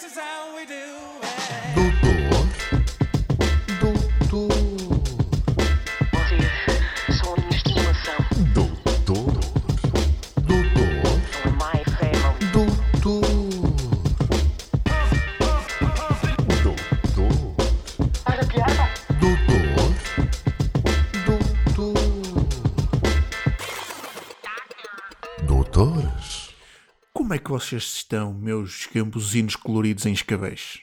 This is how we do Vocês estão, meus cambuzinos coloridos em escabeche?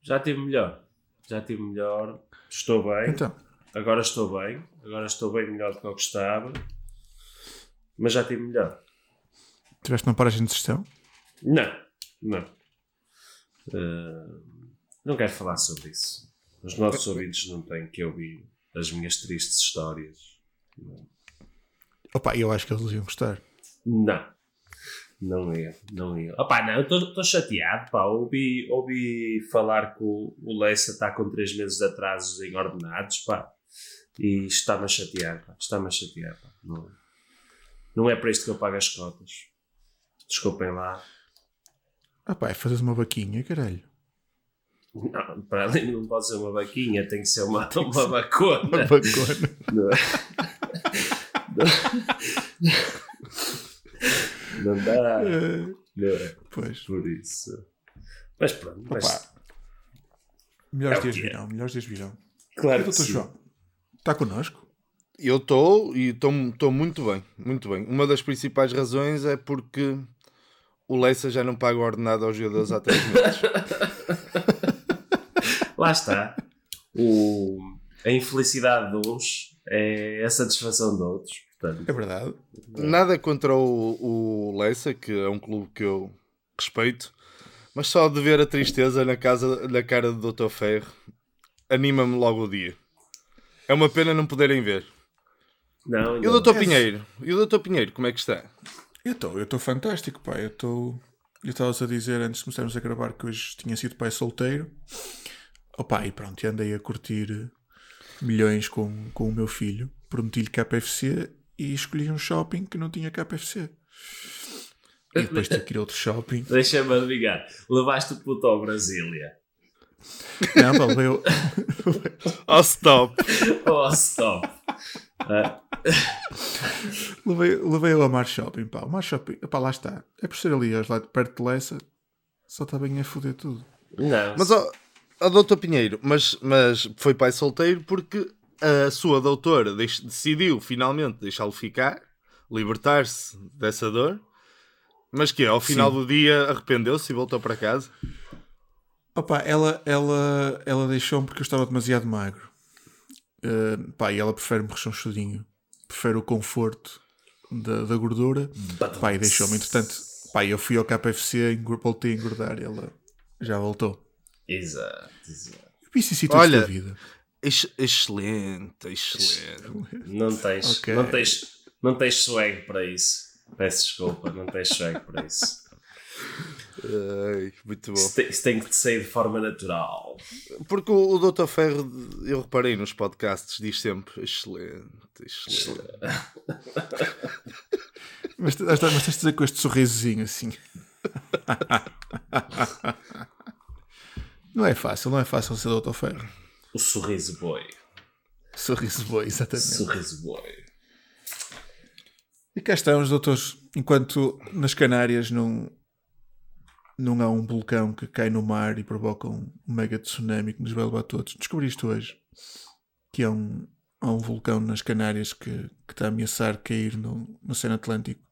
Já tive melhor. Já tive melhor. Estou bem. Então, Agora estou bem. Agora estou bem melhor do que eu gostava. Mas já tive melhor. tiveste uma paragem de gestão? Não. Não. Eh, não quero falar sobre isso. Os nossos ouvintes não têm que ouvir as minhas tristes histórias. Opa, eu acho que eles iam gostar. Não. Não ia, não ia. Opá, não, estou chateado, pá. Ouvi, ouvi falar que o, o Leça está com 3 meses de atrasos em ordenados, pá. E está-me a chatear, pá. Está-me a chatear, pá. Não, não é para isto que eu pago as cotas. Desculpem lá. Opa, é fazeres uma vaquinha, caralho. Não, para além não pode ser uma vaquinha, tem que ser uma, uma vacona. Bacana. Não, é? não dá. Não é Pois. por isso. Mas pronto, mas. Melhores É dias é. virão, melhores dias virão. claro E que doutor sim. João, está connosco? Eu estou e estou muito bem, muito bem. Uma das principais razões é porque o Leissa já não paga o ordenado aos jogadores há três meses. Lá está. O, a infelicidade de uns é a satisfação de outros. Portanto, É verdade. Nada contra o, o Leissa, que é um clube que eu respeito, mas só de ver a tristeza na, casa, na cara do Dr. Ferro anima-me logo o dia. É uma pena não poderem ver. não, E o não. Dr. Pinheiro? E o Dr. Pinheiro, como é que está? Eu estou, eu estou fantástico, pá. Eu estou. Eu estava a dizer antes de começarmos a gravar que hoje tinha sido pai solteiro. Opa, e pronto, e andei a curtir milhões com, com o meu filho. Prometi-lhe KFC e escolhi um shopping que não tinha KFC. E depois tive que ir a outro shopping. Deixa-me adivinhar. Levaste o puto ao Brasília. Não, o- Oh, stop! Oh, stop. Ah, levei, levei ao Mar Shopping, pá. O Mar Shopping, pá, lá está. É por ser ali, lá perto de Lessa, só está bem a foder tudo. não. Mas, ó, ó Doutor Pinheiro, mas, mas foi pai solteiro porque a sua doutora decidiu finalmente deixá-lo ficar, libertar-se dessa dor, mas que ao final Sim. do dia arrependeu-se e voltou para casa. Opa, ela, ela, ela deixou-me porque eu estava demasiado magro. Uh, pá, e ela prefere-me rechonchudinho. Prefere o conforto da, da gordura. Pá, e deixou-me. Entretanto, pá, eu fui ao KFC, voltei a engordar. Ela já voltou. Exato, exato. Vicissitudes Olha, da vida. Ex- excelente, excelente. Não tens, Ok. não tens, não tens swag para isso. Peço desculpa, não tens swag para isso. Ai, muito bom. Isso tem, isso tem que te sair de forma natural. Porque o, o Doutor Ferro, eu reparei nos podcasts, diz sempre excelente, excelente. Mas, mas, mas tens de dizer com este sorrisozinho assim. não é fácil, não é fácil ser doutor Ferro. O sorriso boy. Sorriso boi, exatamente. Sorriso boy. E cá estamos, doutores. Enquanto nas Canárias não, não há um vulcão que cai no mar e provoca um mega tsunami que nos vai levar todos. Descobri isto hoje. Que há um, há um vulcão nas Canárias que, que está a ameaçar cair no, no Oceano Atlântico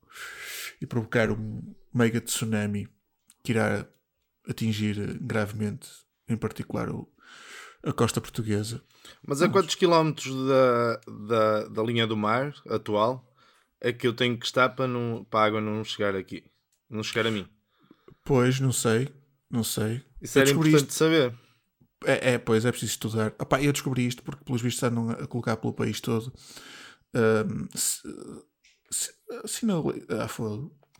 e provocar um mega tsunami que irá atingir gravemente, em particular, o, a costa portuguesa. Mas a quantos quilómetros da, da, da linha do mar atual é que eu tenho que estar para, não, para a água não chegar aqui? Não chegar a mim? Pois, não sei, não sei. Isso Eu era descobri importante isto- saber. É, é, pois é preciso estudar. Opá, eu descobri isto porque, pelos vistos, andam a colocar pelo país todo si- sinal- ah,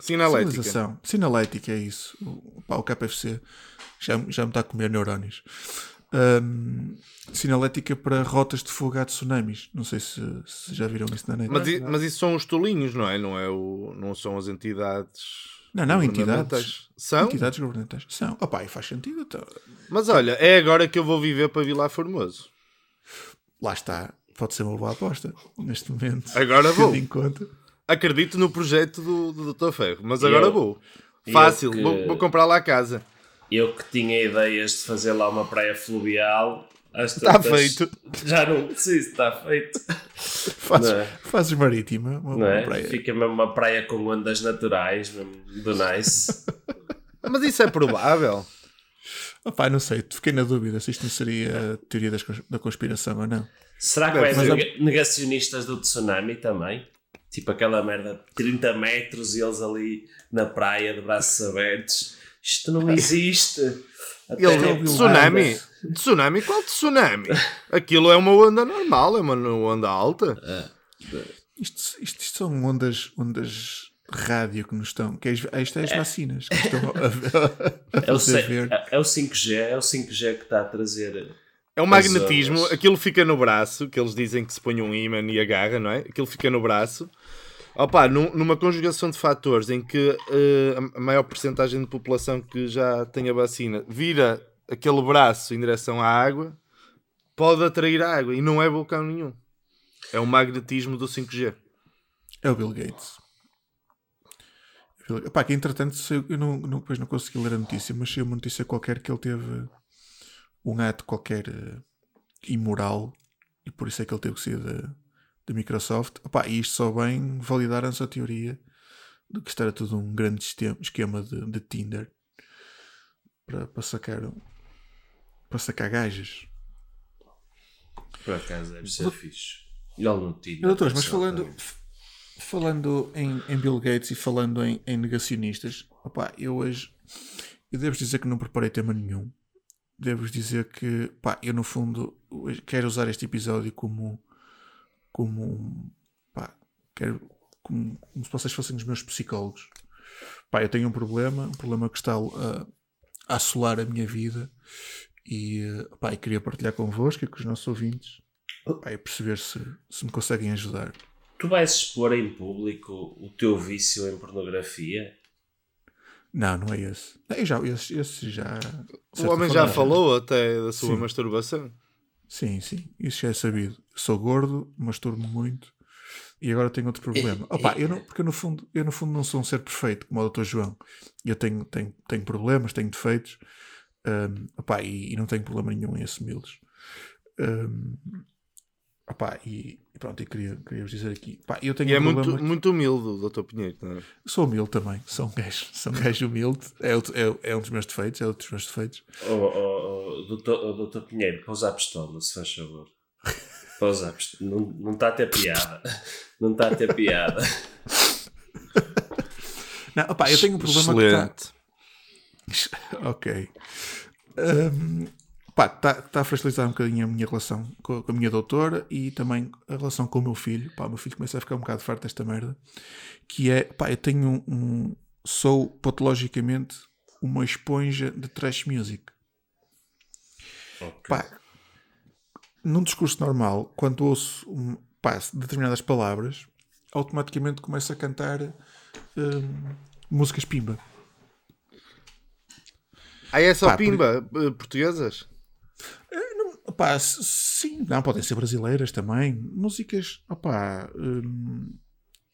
Sinalética. sinalização. Sinalética, é isso. O KFC já, já me está a comer neurónios. Ahm, sinalética para rotas de fuga a tsunamis. Não sei se, se já viram isso na net. Mas, mas isso são os tolinhos, não é? Não, é o, não são as entidades Não, não, governamentais. entidades. São? Entidades governamentais. São. Opa, e faz sentido. Então, Mas olha, é agora que eu vou viver para Vilar Formoso. lá está. Pode ser uma boa aposta neste momento. Agora vou. Em conta. Acredito no projeto do, do Dr. Ferro, mas agora Eu- vou. Fácil, que- vou, vou comprar lá a casa. Eu que tinha ideias de fazer lá uma praia fluvial. Está Tá feito. Já não preciso, está feito. Fazes, é? fazes marítima. Uma, Não é? praia. Fica mesmo uma praia com ondas naturais, mesmo do nice. Mas isso é provável. Opa, não sei. Fiquei na dúvida se isto não seria a teoria das da conspiração ou não. Será que vai Deve haver negacionistas do tsunami também? Tipo aquela merda de 30 metros e eles ali na praia de braços abertos. Isto não existe. A Ele, é tsunami? Tsunami? Qual tsunami? Aquilo é uma onda normal, é uma onda alta. Isto, isto, isto são ondas, ondas rádio que nos estão. Que é, isto é as vacinas que estão a, a, a É o, ver. é o 5G, é o 5G que está a trazer. É o magnetismo, aquilo fica no braço, que eles dizem que se põe um imã e agarra, não é? Aquilo fica no braço. Opa, num- numa conjugação de fatores em que eh, a maior porcentagem de população que já tem a vacina vira aquele braço em direção à água, pode atrair a água e não é vulcão nenhum. É o magnetismo do 5G. É o Bill Gates. Epá, que entretanto eu não, não, depois não consegui ler a notícia, mas saiu uma notícia qualquer que ele teve um ato qualquer eh, imoral e por isso é que ele teve que sair da, da Microsoft. Epá, e isto só vem validar essa teoria de que isto era tudo um grande esquema, esquema de, de Tinder para, para sacar para sacar gajas. Por acaso deve ser fixe. E. Doutores, mas falando, falando em, em Bill Gates e falando em, em negacionistas, opá, eu hoje eu devo dizer que não preparei tema nenhum. Devo dizer que pá, eu no fundo quero usar este episódio como como pá, quero como, como se vocês fossem os meus psicólogos. Pá, eu tenho um problema, um problema que está a, a assolar a minha vida e, eh, pá, eu queria partilhar convosco e com os nossos ouvintes pá, e perceber se, se me conseguem ajudar. Tu vais expor em público o teu vício em pornografia? Não, não é esse. Não, Eu já, esse, esse já. O homem já falou até da sua Sim. masturbação. Sim, sim, isso já é sabido. Eu sou gordo, masturbo muito e agora tenho outro problema. Opa, eu não, porque eu no, fundo, eu no fundo não sou um ser perfeito, como o Dr. João. Eu tenho, tenho, tenho problemas, tenho defeitos hum, opá, e, e não tenho problema nenhum em assumi-los. Hum, opá, e, e pronto, eu queria, queria vos dizer aqui. Opá, eu tenho E é um muito, problema que- muito humilde o Dr. Pinheiro. Não é? Sou humilde também, sou um gajo, sou um gajo humilde. É, outro- é, é um dos meus defeitos, é outro dos meus defeitos. Oh, oh, doutor, doutor Pinheiro, pousa a pistola, se faz favor. Pousa a pistola. Não, não está a ter piada. Não está a ter piada. Não, opá, eu tenho um problema que está. Excelente. Ok. Um, pá, está tá a fragilizar um bocadinho a minha relação com, com a minha doutora e também a relação com o meu filho. Pá, o meu filho começa a ficar um bocado farto desta merda. Que é, pá, eu tenho um. um- sou patologicamente uma esponja de trash music. Pá, num discurso normal, quando ouço um, pá, determinadas palavras, automaticamente começo a cantar um, músicas pimba. Ah, é só Pá, por- pimba? eh, Portuguesas? Opá, s- sim, não, podem ser brasileiras também. Músicas, opá, hum,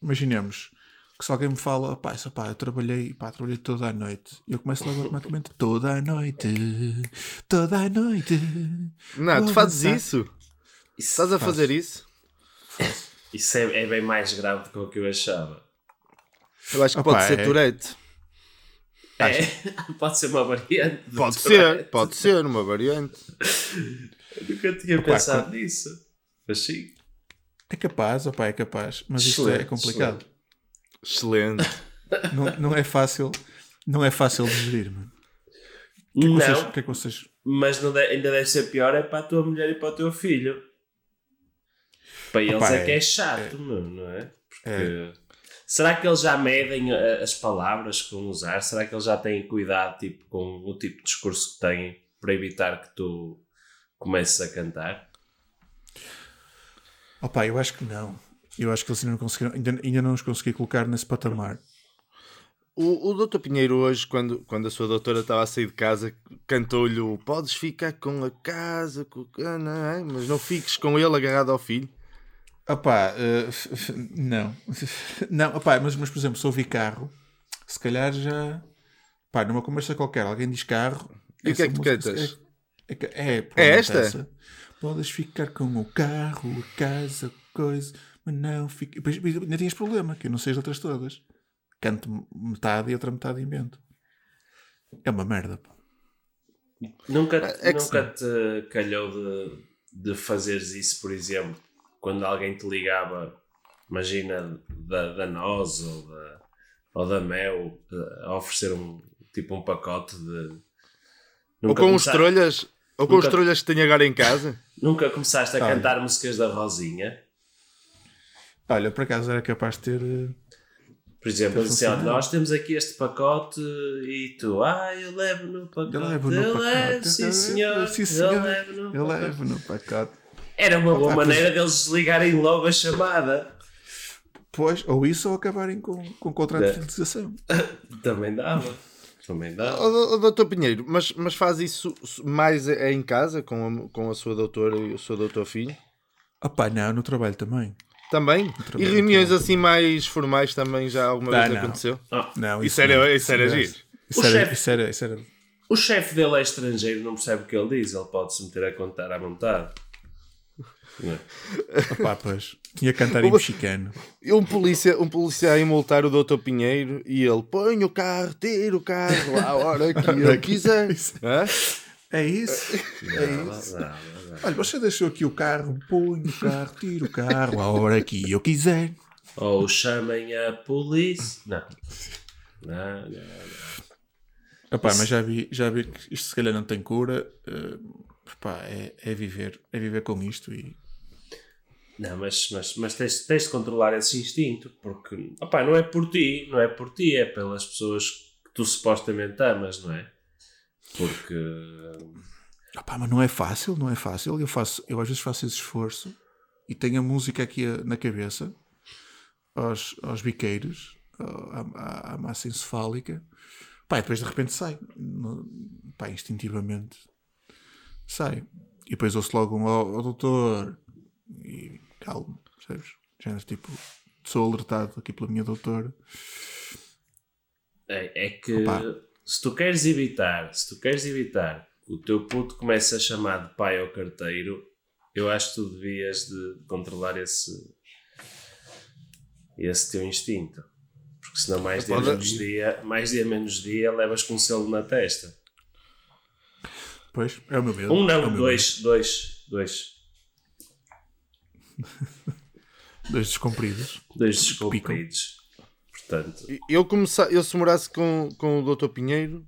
imaginemos que se alguém me fala, opá, isso, opá, eu trabalhei, pá, trabalhei toda a noite. Eu começo logo automaticamente, toda a noite, toda a noite. Não, tu fazes dançar. isso? Isso, Estás a fazer isso? isso é, é bem mais grave do que o que eu achava. Eu acho que Opa, pode ser é- Tourette. É, pode ser uma variante. Pode Tourette. ser, pode ser uma variante. Eu nunca tinha Opa, pensado nisso. Mas sim. É capaz, opá, é capaz, mas isto é complicado. Excelente. Não, não é fácil, não é fácil de gerir, mano. Que é que vocês- Não, o que é que vocês mas não de- ainda deve ser pior é para a tua mulher e para o teu filho. Para eles Opa, é que é- é chato, meu, não é? Porque É. será que eles já medem uh, as palavras que vão usar? Será que eles já têm cuidado tipo, com o tipo de discurso que têm para evitar que tu comeces a cantar? Opá, eu acho que não. Eu acho que eles ainda não conseguiram, ainda, ainda não os consegui colocar nesse patamar. O O, doutor Pinheiro hoje, quando, quando a sua doutora estava a sair de casa, cantou-lhe o podes ficar com a casa, com... ah, não é? mas não fiques com ele agarrado ao filho. Opá, f- não. Não, opá, mas, mas por exemplo, se ouvir carro, se calhar já. Pá, numa conversa qualquer, alguém diz carro. E o que é que tu cantas? É, é, é, É esta? essa. Podes ficar com o carro, a casa, coisa, mas não fica. Depois, ainda tinhas problema, que eu não sei as letras todas. Canto metade e outra metade invento. É uma merda, pá. Nunca, É nunca te calhou de, de fazeres isso, por exemplo, quando alguém te ligava, imagina da, da Nós ou da, ou da Mel, eh, a oferecer um tipo um pacote de. Ou Nunca com os trolhas, ou com os Nunca- trolhas que tenho agora em casa. Nunca começaste a Olha. cantar músicas da Rosinha? Olha, por acaso era capaz de ter. eh, Por exemplo, assim, funcionado. nós temos aqui este pacote e tu, ah, eu levo no pacote. Eu levo no eu pacote. levo, sim senhor. Sim, Eu senhor. levo no Eu pacote. levo no pacote. Era uma boa Ah, pois- maneira deles desligarem logo a chamada. Pois, ou isso ou acabarem com, com contrato É. de fidelização. Também dava. Também dava. Ó, ó, doutor Pinheiro, mas, mas faz isso mais é em casa, com a, com a sua doutora e o seu doutor filho? Opá, não, no trabalho também. Também? E reuniões assim mais formais também já alguma Ah, vez não. aconteceu? Não, Isso era- isso era giro. Isso O era, chefe- isso era, isso era. O chefe dele é estrangeiro, não percebe o que ele diz. Ele pode se meter a contar à vontade. Não é? Opá, pois. Tinha que cantar em mexicano. E um polícia, um polícia a multar o doutor Pinheiro e ele põe o carro, tira o carro à hora que ele quiser. É isso. É Não, isso. não, não, não. Olha, você deixou aqui o carro, põe o carro, tira o carro a hora que eu quiser. Ou chamem a polícia. Não. Não, não. Opá, mas já vi, já vi que isto se calhar não tem cura. opá, é, é viver, é viver com isto e Não, mas, mas, mas tens, tens de controlar esse instinto, porque opá, não é por ti, não é por ti, é pelas pessoas que tu supostamente amas, não é? Porque Opá, mas não é fácil, não é fácil. Eu, faço, eu às vezes faço esse esforço e tenho a música aqui a- na cabeça, aos, aos biqueiros, à, à- à massa encefálica. Pá, e depois de repente sai. Pá, instintivamente sai. E depois ouço logo um ó ó, doutor e calmo, percebes? Género tipo, sou alertado aqui pela minha doutora. é, é que Opa. Se tu queres evitar, se tu queres evitar que o teu puto comece a chamar de pai ao carteiro, eu acho que tu devias de controlar esse esse teu instinto. Porque senão mais dia menos dia, mais dia menos dia levas com um selo na testa. Pois, é o meu medo. Um é não, meu dois, dois, dois. Dois descompridos. Dois descompridos. Portanto, Eu, comece, eu se morasse com, com o doutor Pinheiro,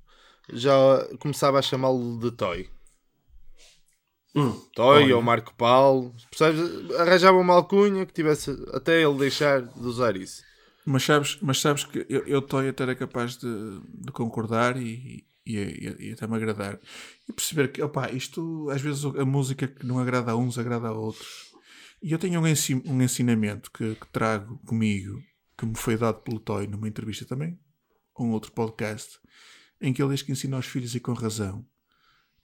já começava a chamá-lo de Toy. hum, Toy Olha. ou Marco Paulo. Percebes? Arranjava uma alcunha que tivesse até ele deixar de usar isso. Mas sabes, mas sabes que eu, eu estou até era capaz de, de concordar e, e, e- e até me agradar. E perceber que, opá, isto, às vezes a música que não agrada a uns, agrada a outros. E eu tenho um, ensi- um ensinamento que, que trago comigo, que me foi dado pelo Toy numa entrevista também, a um outro podcast, em que ele diz que ensina aos filhos e com razão,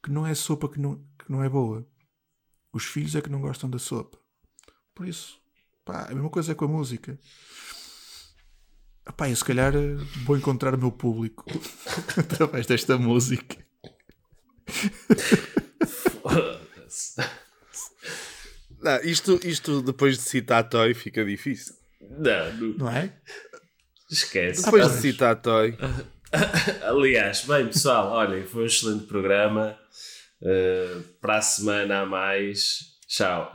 que não é sopa que não, que não é boa. Os filhos é que não gostam da sopa. Por isso, pá, a mesma coisa é com a música. Epá, eu se calhar vou encontrar o meu público através desta música. Não, isto, isto depois de citar Toy fica difícil. Não, não, Não é? esquece. Depois pois. de citar Toy. Aliás, bem pessoal, olhem, foi um excelente programa. Uh, para a semana a mais. Tchau.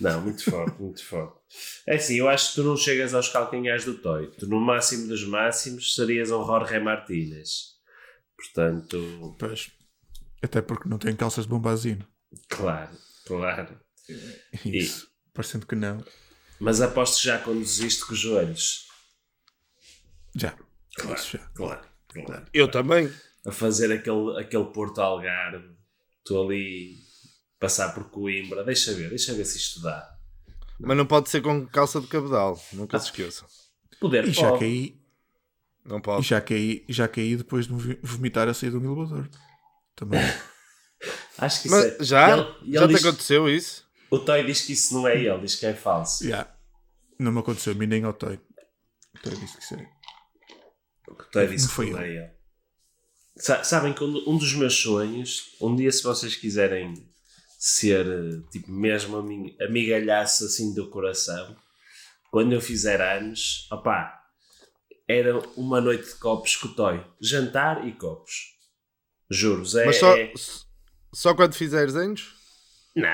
Não, muito forte, muito forte. É assim, eu acho que tu não chegas aos calcanhares do Toy. Tu, no máximo dos máximos, serias um Jorge Martínez. Portanto, Pois. Até porque não tem calças de bombazino. claro, claro. Isso. Parecendo que não. Mas aposto que já conduziste com os joelhos. Já. Claro, já. claro, claro. Eu também. a fazer aquele, aquele Porto Algarve, estou ali passar por Coimbra, deixa ver, deixa ver se isto dá. Mas não pode ser com calça de cabedal. Nunca se esqueçam. Poder E já pode. caí. Não E pode. já caí, já caí depois de vomitar a sair do elevador. Também. Acho que isso Mas é. já? Ele- ele já te diz- aconteceu isso? O Toy diz que isso não é ele, diz que é falso. Já. Não me aconteceu a mim nem ao Toy. O Toy disse que isso é. O Toy disse Não que foi não é ele. Sa- Sabem que um dos meus sonhos, um dia se vocês quiserem ser tipo mesmo ami- amigalhaço assim do coração, quando eu fizer anos, opá, era uma noite de copos com o Toy. Jantar e copos. Juro, é. Mas só, é- só quando fizeres anos? Não,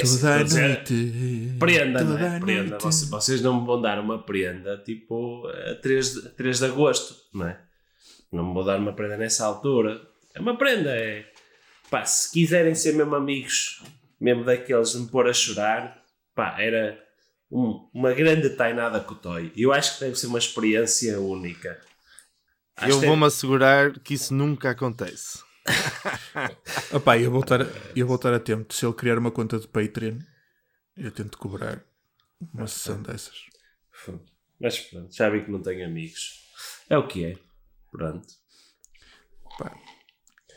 Toda estou a a dizer- noite. Prenda, toda não é? a Prenda. noite. Vocês, vocês não me vão dar uma prenda tipo a 3 de, a 3 de agosto, não é? Não me vão dar uma prenda nessa altura. É uma prenda, é. Pá, se quiserem ser mesmo amigos, mesmo daqueles de me pôr a chorar, pá, era um- uma grande tainada com o Toy. Eu acho que deve ser uma experiência única. Acho eu vou-me assegurar que isso nunca acontece. Opá, eu vou estar, eu vou estar atento. Se ele criar uma conta de Patreon, eu tento cobrar uma sessão dessas. Mas pronto, já vi que não tenho amigos. É o que é. Pronto. Pá,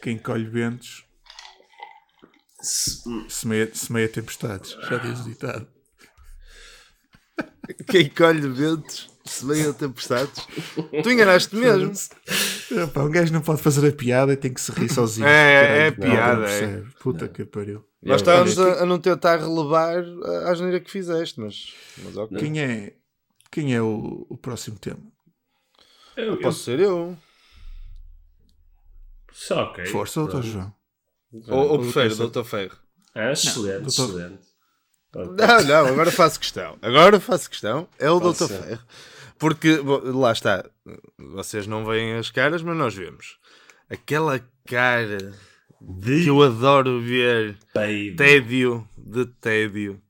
quem colhe ventos, Se- semeia, semeia tempestades. Já diz o ditado. Quem colhe ventos, se vem a tempestades. Tu enganaste mesmo. Epá, um gajo não pode fazer a piada e tem que se rir sozinho. É, é Caralho, piada, não é. Puta que pariu. Nós Eu- estávamos a, a não tentar relevar a asneira que fizeste, mas, mas ok. Quem é, quem é o, o próximo tema? eu, eu, Posso ser eu. Só ok. Força, doutor Pronto. João. Ou, ou prefere, Ferro. Doutor Ferro. Ah, excelente, doutor- excelente. Não, não, agora faço questão. Agora faço questão. É o Doutor. Ferro. Porque, lá está. Vocês não veem as caras, mas nós vemos. Aquela cara De que eu adoro ver. peido. Tédio de tédio.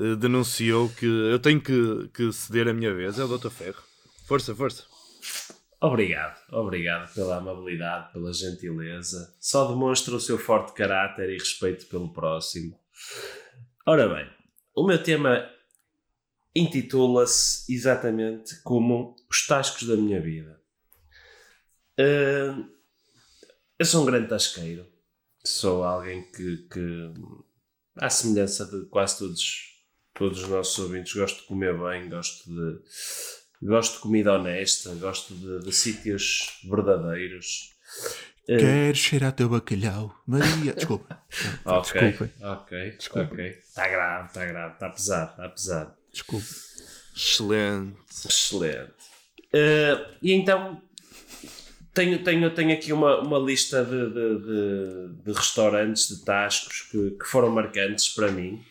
eh, Denunciou que eu tenho que, que ceder a minha vez. É o Doutor Ferro. Força, força. Obrigado, obrigado pela amabilidade, pela gentileza. Só demonstra o seu forte caráter e respeito pelo próximo. Ora bem, o meu tema intitula-se exatamente como Os Tascos da Minha Vida. Ah, eu sou um grande tasqueiro. Sou alguém que, que à semelhança de quase todos, todos os nossos ouvintes, gosto de comer bem, gosto de, gosto de comida honesta, gosto de, de sítios verdadeiros. Eh, Quero cheirar teu bacalhau. Maria. Desculpa. ok, Desculpem. ok, Desculpa. ok. Está grave, está grave, está pesado, está pesado. Desculpa. Excelente. Excelente. Eh, e então tenho, tenho, tenho aqui uma, uma lista de, de, de- de restaurantes, de tascos que, que foram marcantes para mim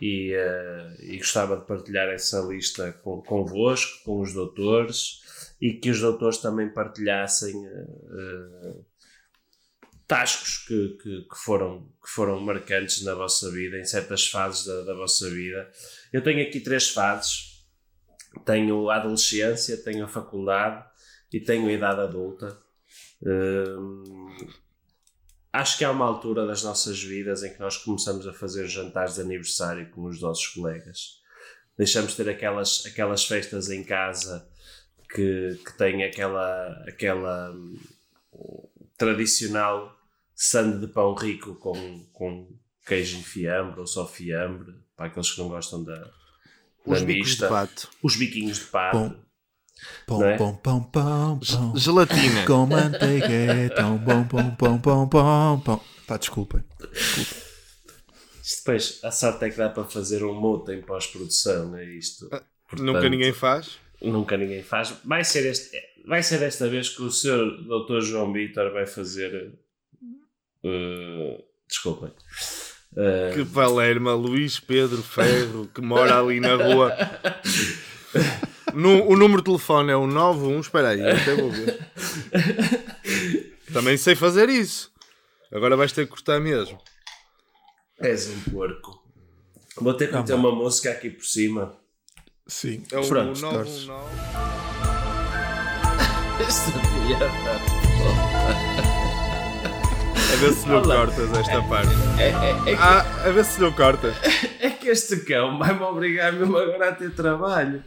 e, eh, e gostava de partilhar essa lista com, convosco, com os doutores e que os doutores também partilhassem eh, tascos que, que, que foram, que foram marcantes na vossa vida, em certas fases da, da vossa vida. Eu tenho aqui três fases tenho a adolescência, tenho a faculdade e tenho a idade adulta. Hum, acho que há uma altura das nossas vidas em que nós começamos a fazer jantares de aniversário com os nossos colegas. Deixamos de ter aquelas, aquelas festas em casa que, que têm aquela, aquela hum, tradicional sande de pão rico com, com queijo e fiambre ou só fiambre, para aqueles que não gostam da, Os da bicos de mista pato. os biquinhos de pato. Bom. Pão, é? pão, pão, pão, pão. Gelatina. Com manteiga é tão bom, pão, pão, pão, pão, pão. Pá, desculpem. Isto depois, a sorte é que dá para fazer um moto em pós-produção, é isto. Nunca Portanto, ninguém faz. Nunca ninguém faz. Vai ser, este, vai ser desta vez que o Sr. Dr. João Vitor vai fazer. eh, desculpem. Eh, Que Palerma, Luís Pedro Ferro, que mora ali na rua. No- o número de telefone é o 91. Espera aí, eu até vou ver. Também sei fazer isso. Agora vais ter que cortar mesmo. És um porco. Vou ter que Tá meter uma música aqui por cima. Sim. É o Pronto, 919. Esta piada. A ver se não Olá. cortas esta parte. É, é, é, que- Ah, a ver se não cortas. é que este cão vai-me obrigar mesmo agora a ter trabalho.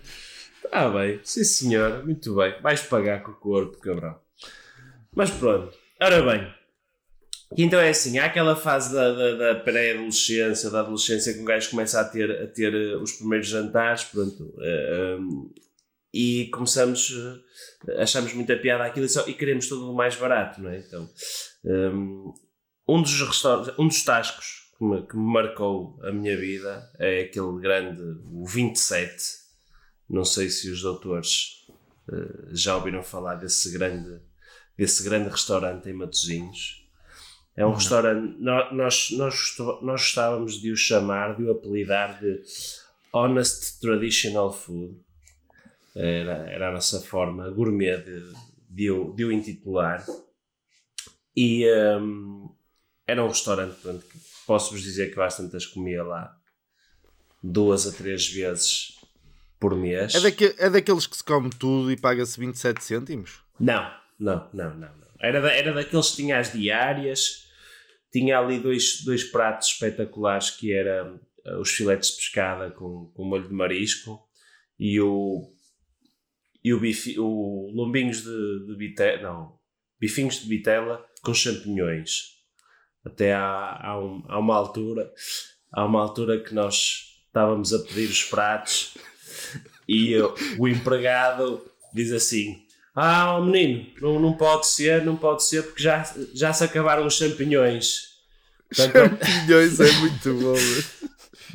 Ah, bem, sim senhor, muito bem. Vais pagar com o corpo, cabrão. Mas pronto, ora bem. Então é assim, há aquela fase da, da, da pré-adolescência, da adolescência que um gajo começa a ter, a ter eh, os primeiros jantares, pronto. eh, um, e começamos, eh, achamos muita piada aquilo e, só, e queremos tudo o mais barato, não é? Então, um, dos restaurantes, um dos tascos que me, que me marcou a minha vida é aquele grande, o 27. Não sei se os doutores eh, já ouviram falar desse grande, desse grande restaurante em Matosinhos. É um restaurante, nó- nós, nós, nós gostávamos de o chamar, de o apelidar de Honest Traditional Food. Era, era a nossa forma gourmet de, de, de o intitular. E hum, era um restaurante pronto, que posso-vos dizer que eu às tantas comia lá duas a três vezes por mês. É, daque- é daqueles que se come tudo e paga-se 27 cêntimos? Não, não, não, não. não. Era, da- era daqueles que tinha as diárias, tinha ali dois, dois pratos espetaculares que eram eh, os filetes de pescada com, com molho de marisco e o, e o, o lombinhos de, de vitela, não, bifinhos de vitela com champignões. Até há, há, um- há uma altura, há uma altura que nós estávamos a pedir os pratos e o- o empregado diz assim: Ah, ó menino, não, não pode ser, não pode ser, porque já, já se acabaram os champignões. Portanto, Champinhões é muito bom.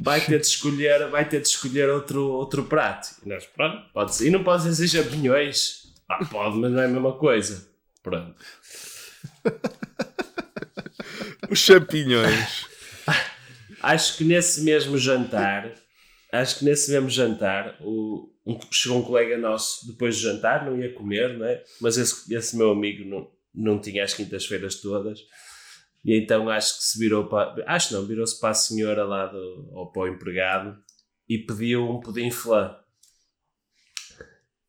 vai ter de escolher, vai ter de escolher outro, outro prato. E nós, pronto, pode ser. E não pode ser champignões? Ah, pode, mas não é a mesma coisa. Pronto. Os champinhões. Acho que nesse mesmo jantar, acho que nesse mesmo jantar, o, um- chegou um colega nosso depois do jantar, não ia comer, não é? Mas esse, esse meu amigo não, não tinha as quintas-feiras todas. E então acho que se virou para. Acho não, virou-se para a senhora lá do, ou para o empregado e pediu um pudim flan.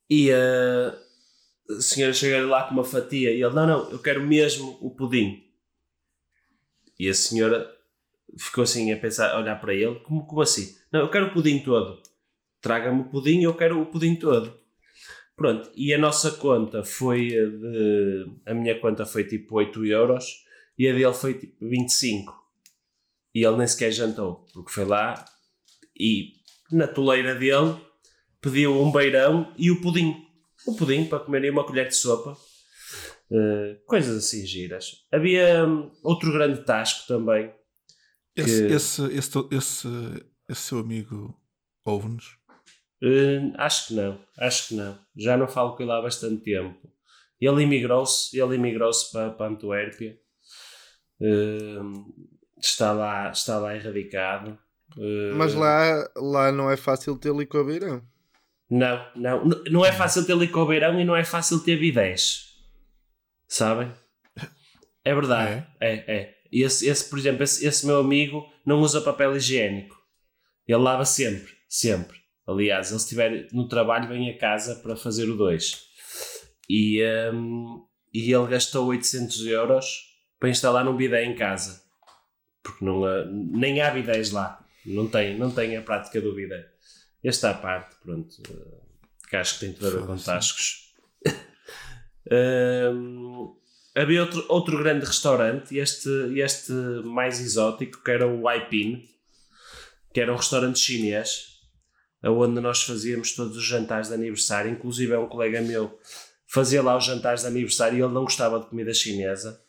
E a a senhora chega lá com uma fatia e ele, não, não, eu quero mesmo o pudim. E a senhora ficou assim a pensar, a olhar para ele, como, como assim? Não, eu quero o pudim todo. Traga-me o pudim, eu quero o pudim todo. Pronto, e a nossa conta foi de. A minha conta foi tipo 8 euros e a dele foi tipo 25. E ele nem sequer jantou, porque foi lá e na toleira dele pediu um beirão e o pudim. O pudim para comer e uma colher de sopa. Eh, coisas assim giras. Havia hum, outro grande tasco também, Esse, Que- esse, esse, esse, esse seu amigo ouve-nos. Uh, acho que não, acho que não. Já não falo com ele há bastante tempo. Ele imigrou-se, ele imigrou-se para, para Antuérpia. Uh, está lá, está lá erradicado. Uh, Mas lá, lá não é fácil ter licobeirão. Não, não, não é fácil ter licobeirão e não é fácil ter bidés. Sabem? É verdade. É, é. Esse, esse, por exemplo, esse, esse meu amigo não usa papel higiênico. Ele lava sempre, sempre. Aliás, ele se estiver no trabalho, vem a casa para fazer o 2. E, hum, e ele gastou 800 euros para instalar um bidé em casa. Porque não, há- nem há bidés lá. Não tem, não tem a prática do bidé. Esta à parte, pronto. eh, Que acho que tem tudo a ver com tascos. Hum, havia outro, outro grande restaurante, este, este mais exótico, que era o Waipin, que era um restaurante chinês, onde nós fazíamos todos os jantares de aniversário. Inclusive, é um colega meu fazia lá os jantares de aniversário e ele não gostava de comida chinesa.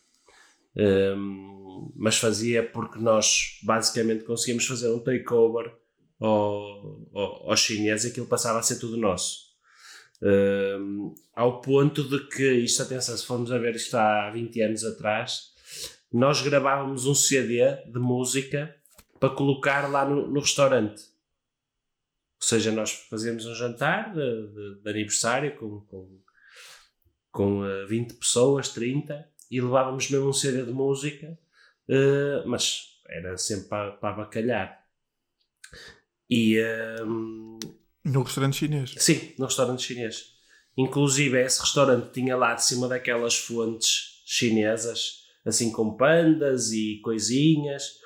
Hum, mas fazia porque nós basicamente conseguíamos fazer um takeover ao, ao, ao chinês e aquilo passava a ser tudo nosso. Hum, ao ponto de que, isto atenção, se formos a ver isto há 20 anos atrás, nós gravávamos um CD de música para colocar lá no, no restaurante. Ou seja, nós fazíamos um jantar de, de- de aniversário com, com, com eh, 20 pessoas, 30, e levávamos mesmo um CD de música, eh, mas era sempre para, para abacalhar. E, ehm, No restaurante chinês. Sim, no restaurante chinês. Inclusive, esse restaurante tinha lá de cima daquelas fontes chinesas, assim com pandas e coisinhas.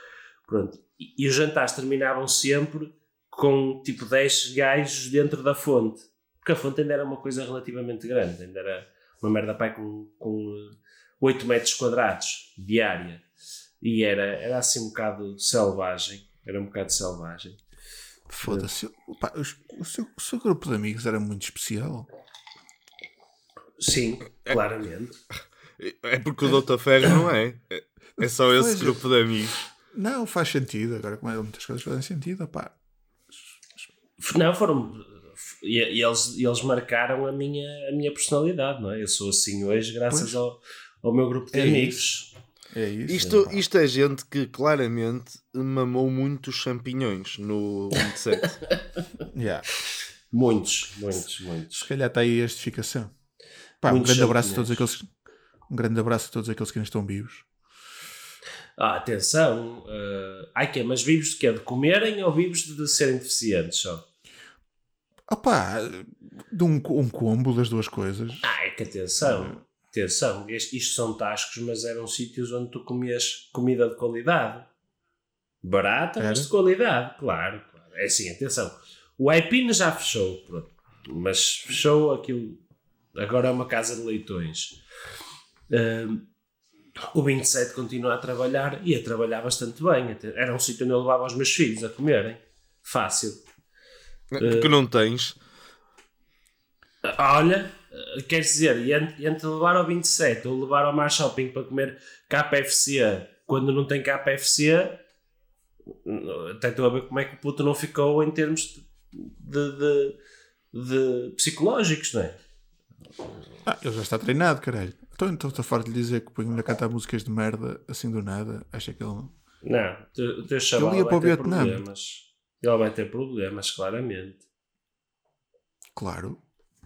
Pronto. E, e os jantares terminavam sempre com tipo 10 gajos dentro da fonte. Porque a fonte ainda era uma coisa relativamente grande, ainda era uma merda pai com, com eh, 8 metros quadrados de área. E era, era assim um bocado selvagem. Era um bocado selvagem. Foda-se. O seu, o seu grupo de amigos era muito especial. Sim, claramente. É porque o Dr. Ferro não é. É- É só esse Pois, grupo de amigos. Não, faz sentido. Agora, como é, muitas coisas fazem sentido, pá. Não, foram. E, e eles, e eles marcaram a minha, a minha personalidade, não é? Eu sou assim hoje, graças Pois. ao, ao meu grupo de É amigos. É isso. Isto, isto é gente que claramente mamou muitos champinhões no 27. Yeah. Muitos, muitos, muitos. Se calhar está aí a justificação. Pá, um grande abraço a todos aqueles. Um grande abraço a todos aqueles que ainda estão vivos. Ah, atenção. Uh, ai que é, mas vivos de quê? De comerem ou vivos de serem deficientes só? Opá, de um, um combo das duas coisas. Ah, é que atenção. Atenção. Isto, são tascos, mas eram sítios onde tu comias comida de qualidade. Barata, mas Era? de qualidade. Claro, claro. É assim, atenção. O Aipina já fechou, pronto. mas fechou aquilo. Agora é uma casa de leitões. O 27 continua a trabalhar e a trabalhar bastante bem. Até- Era um sítio onde eu levava os meus filhos a comerem. Fácil. Porque não tens. Olha, eh, quer dizer, e entre, entre levar ao 27 ou levar ao Mar Shopping para comer KFC quando não tem KFC, até estou a ver como é que o puto não ficou em termos de, de- de psicológicos, não é? Ah, ele já está treinado, caralho. Então então estou farto de lhe dizer que põe-me a cantar músicas de merda assim do nada. Acha que ele. não- Não, o teu- chaval ia vai para o ter Vietnã. problemas. Ele vai ter problemas, claramente. Claro.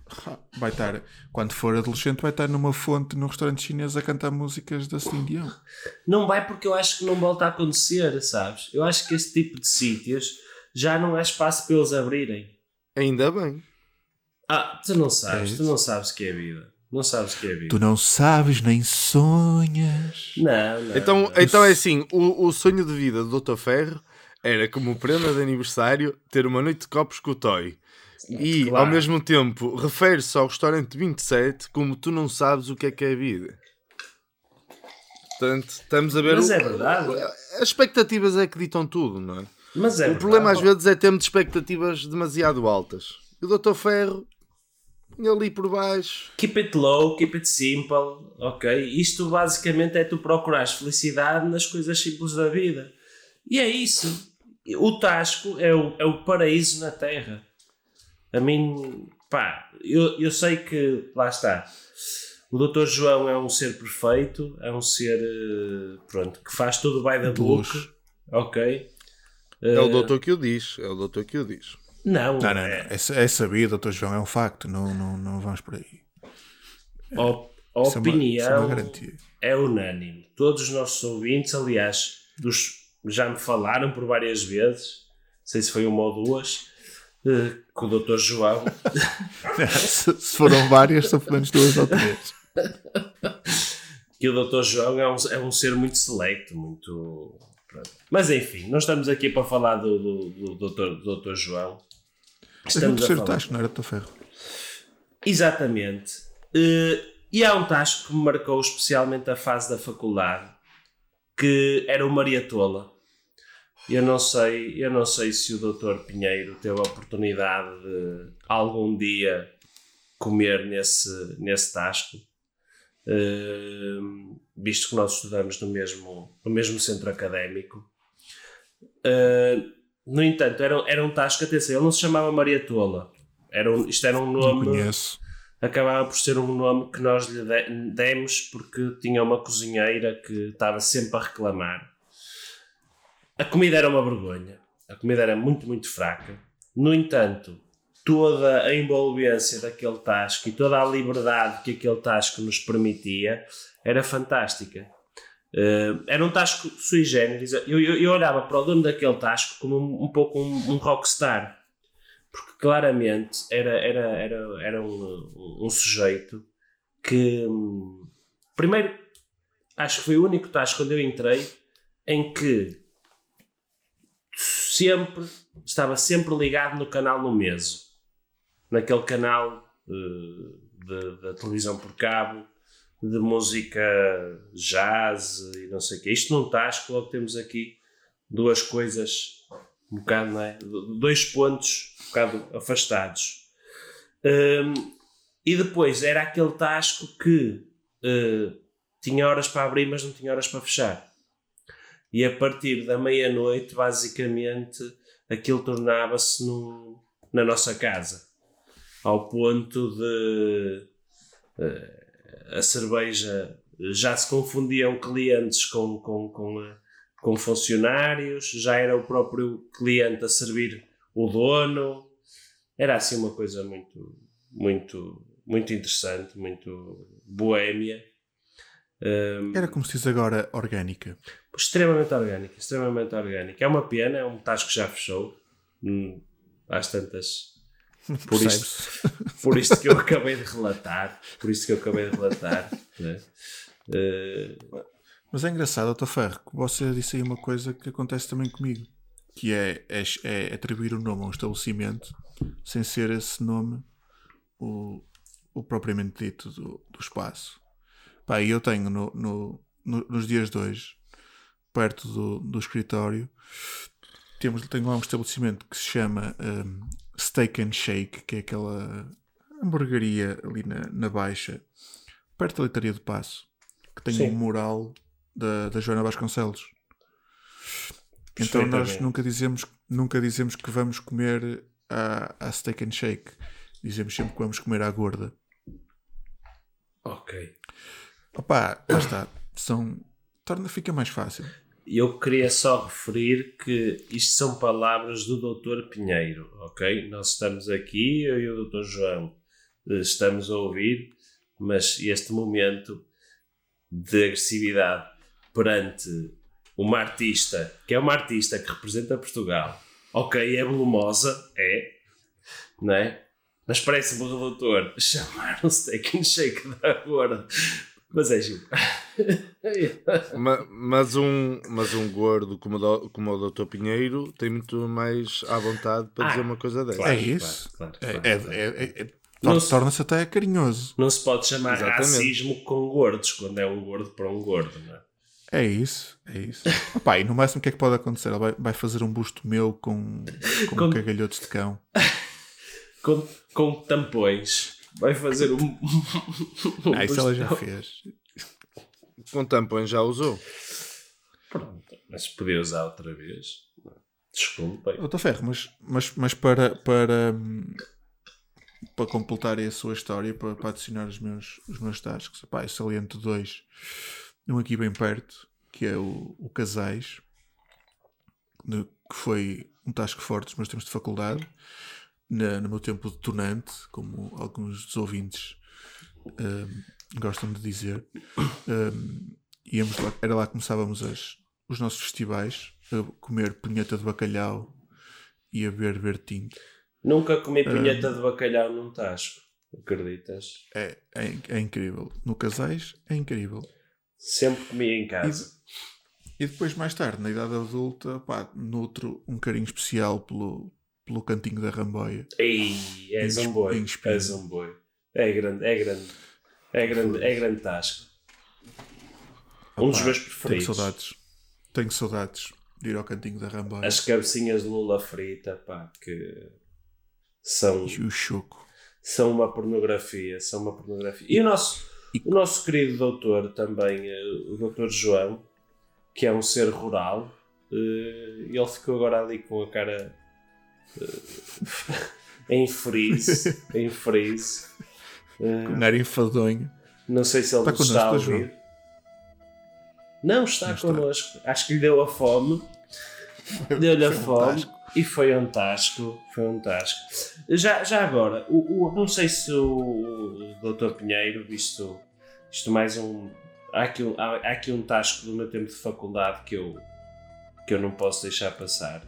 Vai estar, quando for adolescente, vai estar numa fonte num restaurante chinês a cantar músicas da Celine Dion. Não vai porque eu acho que não volta a acontecer, sabes? Eu acho que esse tipo de sítios já não há espaço para eles abrirem. Ainda bem. Ah, tu não É sabes, isso. tu não sabes o que é vida. Não sabes o que é vida. Tu não sabes nem sonhas. Não, não. Então, não. então é assim: o, o sonho de vida do Dr. Ferro era, como prenda de aniversário, ter uma noite de copos com o Toy. E, Claro. ao mesmo tempo, refere-se ao restaurante 27 como tu não sabes o que é que é a vida. Portanto, estamos a ver. Mas o- é verdade. As expectativas é que ditam tudo, não é? Mas é o verdade. problema às vezes é termos expectativas demasiado altas. E o Dr. Ferro, ali por baixo. Keep it low, keep it simple, ok? Isto basicamente é tu procurares felicidade nas coisas simples da vida. E é isso. O Tasco é o, é o paraíso na Terra. A mim, pá, eu, eu sei que, lá está, o Dr. João é um ser perfeito, é um ser, eh, pronto, que faz tudo by the book, ok? É o doutor que o diz. É o doutor que o diz. Não, Não, não, não. é, É, é sabido, doutor João, é um facto. Não, não, não vamos por aí. a, a Isso é opinião é uma é unânime. Todos os nossos ouvintes, aliás, dos, já me falaram por várias vezes, não sei se foi uma ou duas, eh, que o Dr. João, se, foram várias, são pelo menos duas ou três. que o Dr. João é um, é um ser muito selecto, muito. pronto. Mas enfim, não estamos aqui para falar do, do, do, Dr. do Dr. João. No Estamos a terceiro falar. tasco, não era doutor Ferro? Exatamente. Eh, e há um tasco que me marcou especialmente a fase da faculdade, que era o Maria Tola. Eu não sei, eu não sei se o Dr. Pinheiro teve a oportunidade de algum dia comer nesse, nesse tasco, eh, visto que nós estudamos no mesmo, no mesmo centro académico. Eh, no entanto, era, era um tasco, atenção, ele não se chamava Maria Tola. Era um, isto era um Não nome conheço. acabava por ser um nome que nós lhe de- demos porque tinha uma cozinheira que estava sempre a reclamar. A comida era uma vergonha. A comida era muito, muito fraca. No entanto, toda a envolvência daquele tasco e toda a liberdade que aquele tasco nos permitia era fantástica. Eh, era um tasco sui generis. Eu, eu, eu olhava para o dono daquele tasco como um, um pouco um, um rockstar porque claramente era, era, era, era um, um sujeito que hum, primeiro acho que foi o único tasco quando eu entrei em que sempre estava sempre ligado no canal no meso naquele canal eh, da televisão por cabo de música jazz e não sei o quê. Isto num tasco, logo temos aqui duas coisas um bocado, não é? Dois pontos um bocado afastados. Hum, e depois era aquele tasco que eh, tinha horas para abrir, mas não tinha horas para fechar. E a partir da meia-noite, basicamente, aquilo tornava-se na nossa casa. Ao ponto de eh, a cerveja já se confundiam clientes com, com, com, eh, com funcionários, já era o próprio cliente a servir o dono. Era assim uma coisa muito, muito, muito interessante, muito boémia. Hum, Era como se diz agora orgânica. extremamente orgânica, extremamente orgânica. É uma pena, é um tasco que já fechou. Hum, às tantas. Por isto, por isto que eu acabei de relatar. Por isto que eu acabei de relatar. né? Eh, Mas é engraçado, Dr. Ferro, que você disse aí uma coisa que acontece também comigo, que é, é, é atribuir o nome a um estabelecimento sem ser esse nome o, o propriamente dito do, do espaço. Pá, e eu tenho no, no- no- nos dias de hoje, perto do, do escritório, temos, tenho lá um estabelecimento que se chama um, Steak and Shake, que é aquela hamburgueria ali na, na Baixa, perto da Leitaria do Passo, que tem Sim. um mural da, da Joana Vasconcelos. Então nós nunca dizemos, nunca dizemos que vamos comer à, à Steak and Shake. Dizemos sempre que vamos comer à gorda. ok. Opa, lá está. São, torna, fica mais fácil. Eu queria só referir que isto são palavras do Dr. Pinheiro, ok? Nós estamos aqui, eu e o Dr. João eh, estamos a ouvir, mas este momento de agressividade perante uma artista, que é uma artista que representa Portugal, ok, é volumosa, é, não é? Mas parece-me o doutor chamar um steak and shake da agora. Mas é giro. Ma- mas, um, mas um gordo como, o do- como o Dr. Pinheiro tem muito mais à vontade para Ah, dizer uma coisa dessa. claro. é isso. claro, claro, é- é- Torna-se até carinhoso. Não se pode chamar Exatamente. racismo com gordos quando é um gordo para um gordo, não é? É isso, é isso. Opa, e no máximo o que é que pode acontecer? Ele vai, vai fazer um busto meu com, com, Com- cagalhotos de cão. Com, com tampões. Vai fazer um. um Ah, isso ela já fez. Com tampões já usou. Pronto, mas podia usar outra vez. Desculpem. Doutor Ferro, mas, mas, mas para, para, para completar aí a sua história, para, para adicionar os meus, os meus tasks, pá, eu saliento dois. Um aqui bem perto, que é o, o Casais, que foi um tasco forte dos meus tempos de faculdade, na- no meu tempo de tonante, como alguns dos ouvintes hum, gostam de dizer. Hum, íamos lá, era lá que começávamos as, os nossos festivais, a comer punheta de bacalhau e a beber ver tinto. Nunca comi punheta de bacalhau num tasco. Acreditas? É, é, é incrível. No Casais é incrível. Sempre comi em casa. E depois, mais tarde, na idade adulta, pá, nutro um carinho especial pelo, pelo cantinho da Ramboia. Ei, espinho. És um boi. É grande, é grande. É grande, é grande tasco. Um dos meus Tenho preferidos. saudades. Tenho saudades de ir ao cantinho da Ramboia. As cabecinhas de lula frita, pá, que são, E o choco. são uma pornografia, são uma pornografia. E o nosso, o nosso querido doutor também, eh, o doutor João, que é um ser rural, eh, ele ficou agora ali com a cara em freeze, em freeze. Eh, Um ar enfadonho. não sei se ele Está nos está a ouvir. Não está Não está. connosco. Acho que lhe deu a fome. Deu-lhe a um fome. tasco. E foi um tasco. Foi um tasco. Já, já agora, o, o- não sei se o, Dr. Pinheiro, visto isto mais um. Há aqui um, há, há aqui um tasco do meu tempo de faculdade que eu, que eu não posso deixar passar.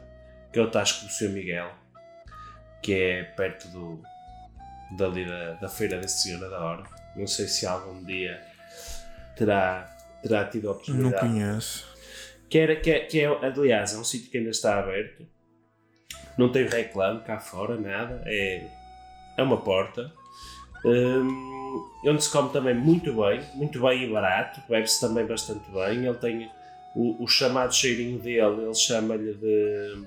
Que é o tasco do Sr. Miguel. Que é perto do, dali da, da Feira da Senhora da Hora. Não sei se algum dia terá, terá tido a Não oportunidade. conheço. Que, era, que, é, que é, aliás, é um sítio que ainda está aberto. Não tem reclame cá fora, nada. É, é uma porta. hum, onde se come também muito bem, muito bem e barato, bebe-se também bastante bem. Ele tem o, o chamado cheirinho dele, ele chama-lhe de,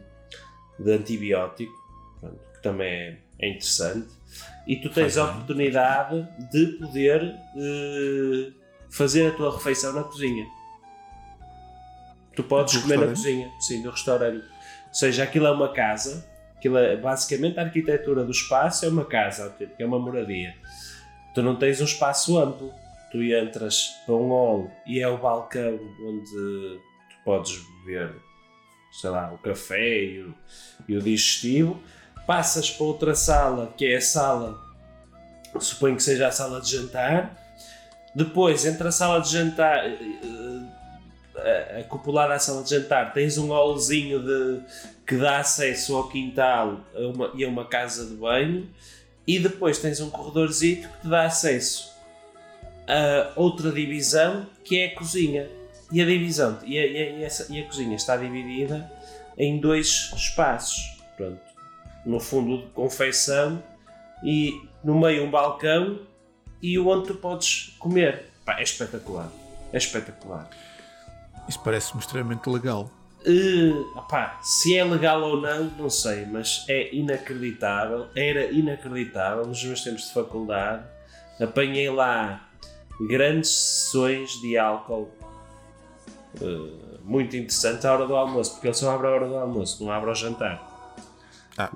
de antibiótico, pronto, que também é, é interessante. E tu tens a oportunidade de poder eh, fazer a tua refeição na cozinha. Tu podes Do comer na cozinha, sim, do restaurante. Ou seja, aquilo é uma casa, aquilo é, basicamente a arquitetura do espaço é uma casa, é uma moradia. Tu não tens um espaço amplo. Tu entras para um hall e é o balcão onde tu podes beber, sei lá, o café e o, e o digestivo. Passas para outra sala, que é a sala, suponho que seja a sala de jantar. Depois, entre a sala de jantar, eh, eh, acoplada à sala de jantar, tens um hallzinho de, que dá acesso ao quintal a uma- e a uma casa de banho. E depois tens um corredorzito que te dá acesso a outra divisão que é a cozinha. E a divisão e a, e a- e a cozinha está dividida em dois espaços. Pronto. No fundo de confeição e no meio um balcão e onde tu podes comer. Pá, é espetacular. É espetacular. Isso parece-me extremamente legal. Uh, opá, se é legal ou não, não sei, mas é inacreditável. Era inacreditável nos meus tempos de faculdade. Apanhei lá grandes sessões de álcool uh, muito interessantes à hora do almoço, porque ele só abre à hora do almoço, não abre ao jantar. Ah.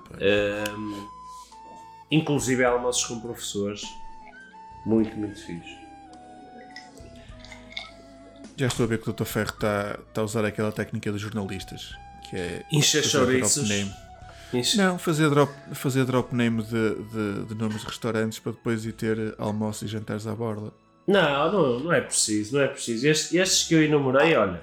Um, inclusive almoços com professores. Muito, muito fixe. Já estou a ver que o Dr. Ferro está está a usar aquela técnica dos jornalistas, que é Encher chouriços. Não, fazer drop, fazer drop name de, de, de nomes de restaurantes para depois ir ter almoços e jantares à borda. Não, não, não é preciso, não é preciso. Estes, estes que eu enumerei, olha,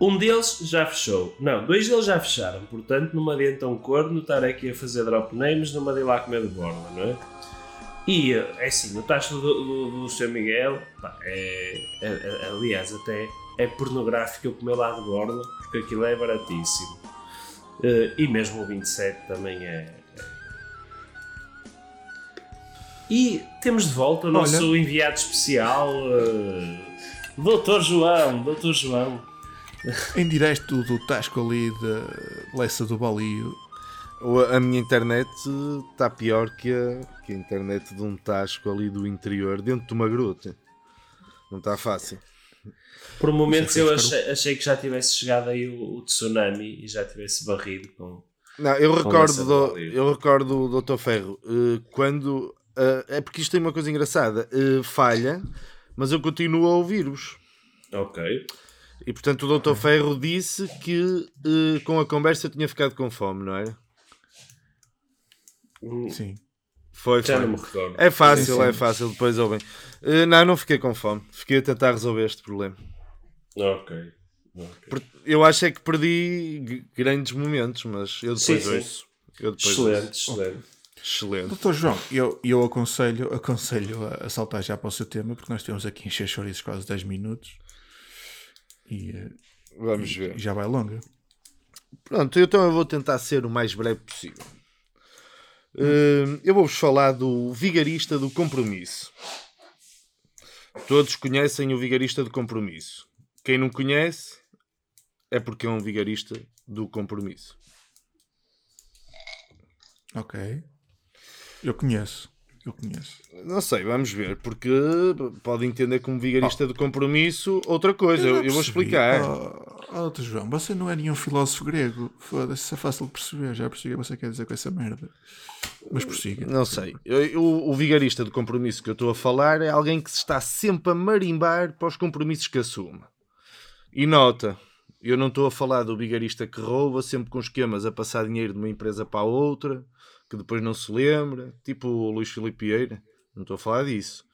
um deles já fechou. Não, dois deles já fecharam. Portanto, não me adianta um corno estar aqui a fazer drop names, me adianta lá comer de borda, não é? E é assim, o tacho do, do, do. Miguel, pá, é, é- é- aliás, até é pornográfico eu comer lá de borda, porque aquilo é baratíssimo. Eh, e mesmo o 27 também é. E temos de volta o nosso enviado especial, eh, Doutor João, Doutor João. Em direto do Tasco ali da Leça do Balio. A minha internet está pior que a, que a internet de um tasco ali do interior, dentro de uma gruta. Não está fácil. Por momentos eu buscar o- achei, achei que já tivesse chegado aí o, o tsunami e já tivesse barrido com. Não, eu recordo, do, eu recordo o Dr. Ferro eh, quando. Eh, é porque isto tem uma coisa engraçada. eh, falha, mas eu continuo a ouvir-vos. Ok. E portanto o Dr. Ferro disse que eh, com a conversa eu tinha ficado com fome, não era? Hum, Sim. Foi, Já foi. não me recordo. É fácil, Sim, sim. é fácil, depois ouvem. Não, não fiquei com fome. Fiquei a tentar resolver este problema. Ok. ok. Per- Eu acho é que perdi grandes momentos, mas eu depois Sim, sim. ouço. Eu depois Excelente, ouço. excelente. Excelente. Doutor João, eu, eu aconselho, aconselho a, a saltar já para o seu tema, porque nós temos aqui encher chouriços quase 10 minutos e, eh, Vamos ver. e já vai longa. Pronto, então eu vou tentar ser o mais breve possível. Eh, eu vou-vos falar do vigarista do compromisso. Todos conhecem o vigarista do compromisso. Quem não conhece é porque é um vigarista do compromisso. Ok. Eu conheço. Eu conheço. Não sei, vamos ver, porque pode entender como vigarista do compromisso outra coisa. Eu, já eu vou explicar. Oh, oh, João, você não é nenhum filósofo grego. Foda-se, isso é fácil de perceber. Já percebi o que você quer dizer com essa merda. Mas prossiga. Não sei. Eu- eu- o vigarista do compromisso que eu estou a falar é alguém que se está sempre a marimbar para os compromissos que assume. E nota, eu não estou a falar do vigarista que rouba sempre com esquemas a passar dinheiro de uma empresa para a outra, que depois não se lembra, tipo o Luís Filipe Vieira. Não estou a falar disso.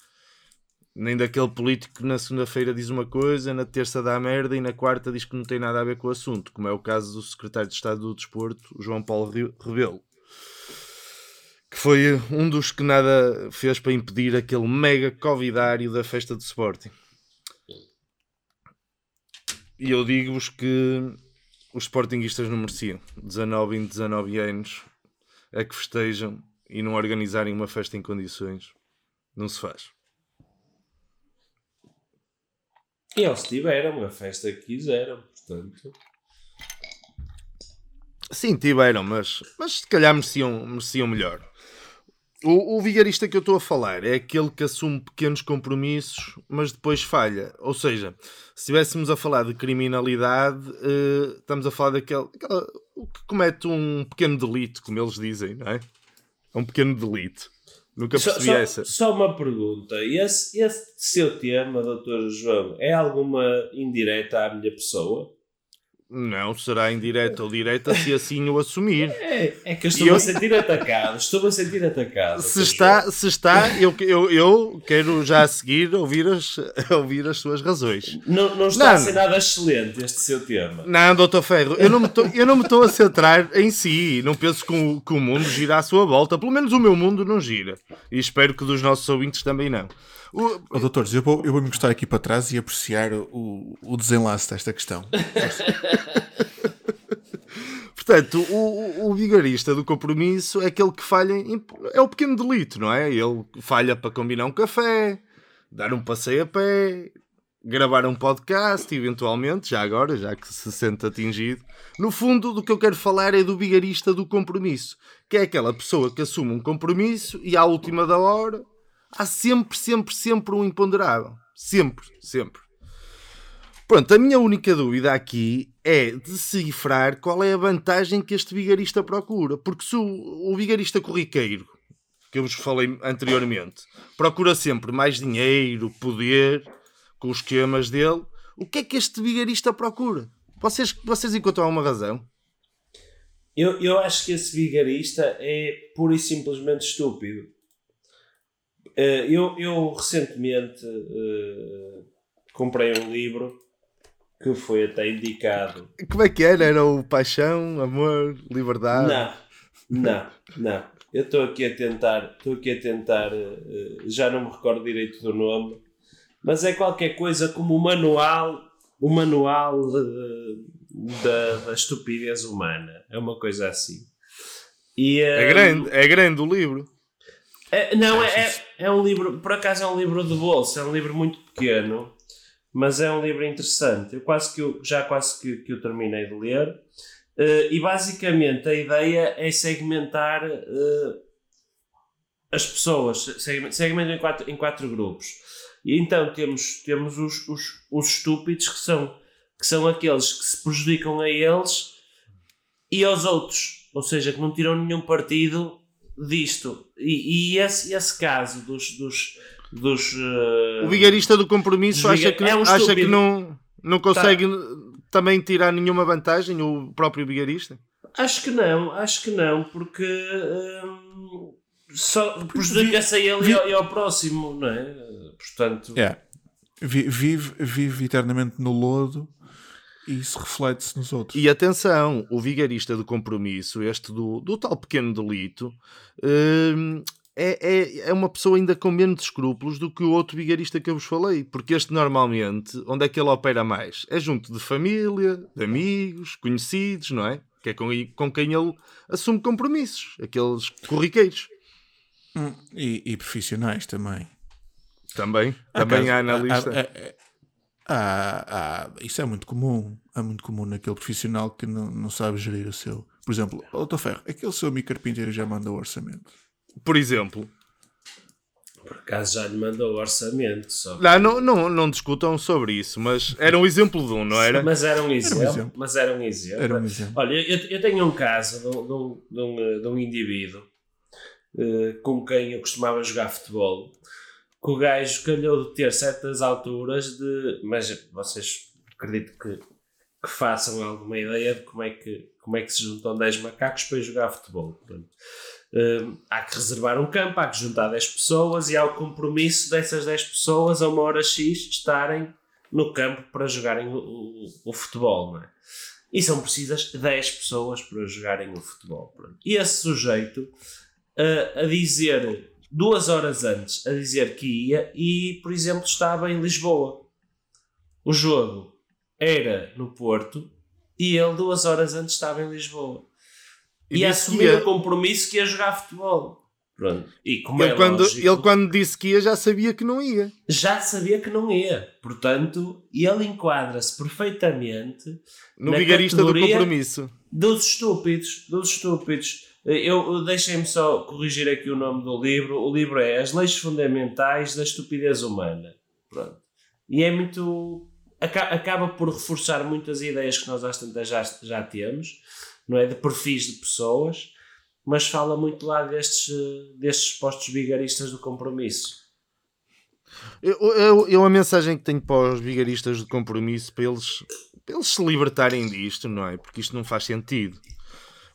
Nem daquele político que na segunda-feira diz uma coisa, na terça dá merda e na quarta diz que não tem nada a ver com o assunto, como é o caso do secretário de Estado do Desporto, João Paulo Re- Rebelo que foi um dos que nada fez para impedir aquele mega covidário da festa do Sporting. E eu digo-vos que os Sportinguistas não mereciam. 19 em 19 anos a que festejam e não organizarem uma festa em condições, não se faz. E eles tiveram a festa que quiseram, portanto. Sim, tiveram, mas, mas se calhar mereciam, mereciam melhor. O, o vigarista que eu estou a falar é aquele que assume pequenos compromissos, mas depois falha. Ou seja, se estivéssemos a falar de criminalidade, eh, estamos a falar daquele aquela- que comete um pequeno delito, como eles dizem, não é? É um pequeno delito. Nunca Só, percebi só- essa. só uma pergunta. Esse, esse seu tema, doutor João, é alguma indireta à minha pessoa? Não, será indireta ou direta se assim o assumir. É, é que eu estou-me Eu- a sentir atacado. Estou-me a sentir atacado. Se está, se está eu, eu, eu quero já a seguir ouvir as, ouvir as suas razões. Não, não está Não, a ser nada excelente este seu tema. Não, doutor Ferro, eu não me tô- eu não me estou a centrar em si. Não penso que o, que o mundo gira à sua volta. Pelo menos o meu mundo não gira. E espero que dos nossos ouvintes também não. O- Ó, doutores, eu vou, eu vou me encostar aqui para trás e apreciar o, o desenlace desta questão. portanto, o, o, vigarista do compromisso é aquele que falha. Em, é o pequeno delito, não é? Ele falha para combinar um café, dar um passeio a pé, gravar um podcast, eventualmente, já agora, já que se sente atingido. No fundo, do que eu quero falar é do vigarista do compromisso, que é aquela pessoa que assume um compromisso e à última da hora há sempre, sempre, sempre um imponderável. Sempre, sempre. Pronto, a minha única dúvida aqui é decifrar qual é a vantagem que este vigarista procura. Porque se o, o vigarista corriqueiro, que eu vos falei anteriormente, procura sempre mais dinheiro, poder, com os esquemas dele, o que é que este vigarista procura? Vocês, vocês encontram alguma razão? Eu, eu acho que esse vigarista é pura e simplesmente estúpido. Eh, eu, eu recentemente eh, comprei um livro que foi até indicado. Como é que era? Era o paixão, amor, liberdade? Não, não, não. Eu estou aqui a tentar, estou aqui a tentar, eh, já não me recordo direito do nome, mas é qualquer coisa como o manual, o manual eh, da, da estupidez humana. É uma coisa assim. E, É eh, grande, é grande o livro. é, não, é, é, é um livro, por acaso é um livro de bolsa, é um livro muito pequeno, mas é um livro interessante. Eu quase que eu, já quase que, que eu terminei de ler. Eh, e basicamente a ideia é segmentar eh, as pessoas, segment- segmentam em quatro, em quatro grupos. E então temos, temos os, os, os estúpidos que são, que são aqueles que se prejudicam a eles e aos outros, ou seja, que não tiram nenhum partido disto. E, e esse, esse caso dos. dos, dos eh, O vigarista do compromisso Desviga- acha que, é um acha que não, não consegue também tirar nenhuma vantagem, o próprio vigarista? Acho que não, acho que não, porque hum, só prejudica-se a ele e ao, e ao próximo, não é? Portanto, Yeah. Vi- Vive, vive eternamente no lodo e isso reflete-se nos outros. E atenção, o vigarista do compromisso, este do, do tal pequeno delito, hum, é, é, é uma pessoa ainda com menos escrúpulos do que o outro vigarista que eu vos falei. Porque este normalmente, onde é que ele opera mais? É junto de família, de amigos, conhecidos, não é? Que é com, com quem ele assume compromissos, aqueles corriqueiros. Hum, E, e profissionais também. Também, também há na Há- lista. há- há- há- isso é muito comum. É muito comum naquele profissional que não, não sabe gerir o seu. Por exemplo, Doutor Ferro, aquele seu amigo carpinteiro já mandou o orçamento. Por exemplo, por acaso já lhe mandou o orçamento. Não, não, não, não discutam sobre isso, mas era um exemplo de um, não era? Mas era um exemplo. exemplo. Mas era um exemplo. Era um exemplo. Olha, eu, eu tenho um caso de um, de um, de um, um indivíduo eh, com quem eu costumava jogar futebol, que o gajo calhou de ter certas alturas de. Mas vocês acredito que, que façam alguma ideia de como é que, como é que se juntam 10 macacos para jogar futebol. Eh, há que reservar um campo, há que juntar 10 pessoas e há o compromisso dessas 10 pessoas a uma hora X estarem no campo para jogarem o, o- o futebol, não é? E são precisas 10 pessoas para jogarem o futebol. pronto. E esse sujeito a, a dizer duas horas antes, a dizer que ia e, por exemplo, estava em Lisboa. O jogo era no Porto e ele duas horas antes estava em Lisboa. E E, assumiu ia. o compromisso que ia jogar futebol. Pronto. E como Ele, é quando, lógico, ele quando disse que ia, já sabia que não ia. já sabia que não ia. Portanto, ele enquadra-se perfeitamente No vigarista do compromisso. dos estúpidos. Dos estúpidos. Eu, eu- deixem-me só corrigir aqui o nome do livro. O livro é As Leis Fundamentais da Estupidez Humana. Pronto. E é muito. aca- Acaba por reforçar muitas ideias que nós às tantas já, já temos, não é? De perfis de pessoas, mas fala muito lá destes, eh, destes postos vigaristas do compromisso. Eu, eu, eu a mensagem que tenho para os vigaristas de compromisso para eles, para eles se libertarem disto, não é? Porque isto não faz sentido.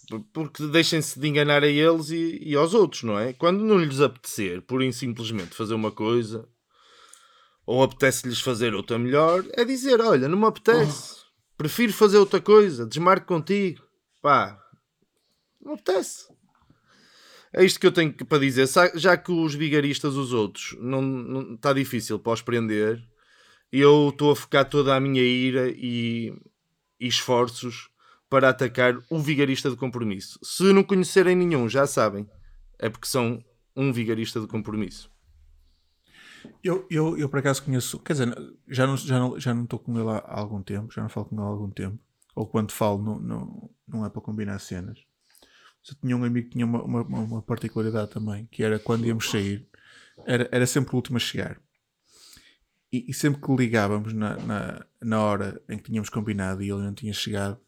Por- Porque deixem-se de enganar a eles e, e aos outros, não é? Quando não lhes apetecer, e simplesmente fazer uma coisa, ou apetece-lhes fazer outra melhor, é dizer: Olha, não me apetece, prefiro fazer outra coisa, desmarco contigo, pá, não apetece. É isto que eu tenho para dizer. Já que os vigaristas, os outros, não, não está difícil para os prender, eu estou a focar toda a minha ira e, e esforços para atacar o vigarista de compromisso. Se não conhecerem nenhum, já sabem, é porque são um vigarista de compromisso. Eu, eu, eu por acaso conheço, quer dizer, já não já não já não estou com ele há algum tempo, já não falo com ele há algum tempo, ou quando falo não, não, não é para combinar cenas. Eu tinha um amigo que tinha uma, uma, uma particularidade também, que era quando íamos sair, era, era sempre o último a chegar. E, e sempre que ligávamos na, na, na hora em que tínhamos combinado e ele não tinha chegado,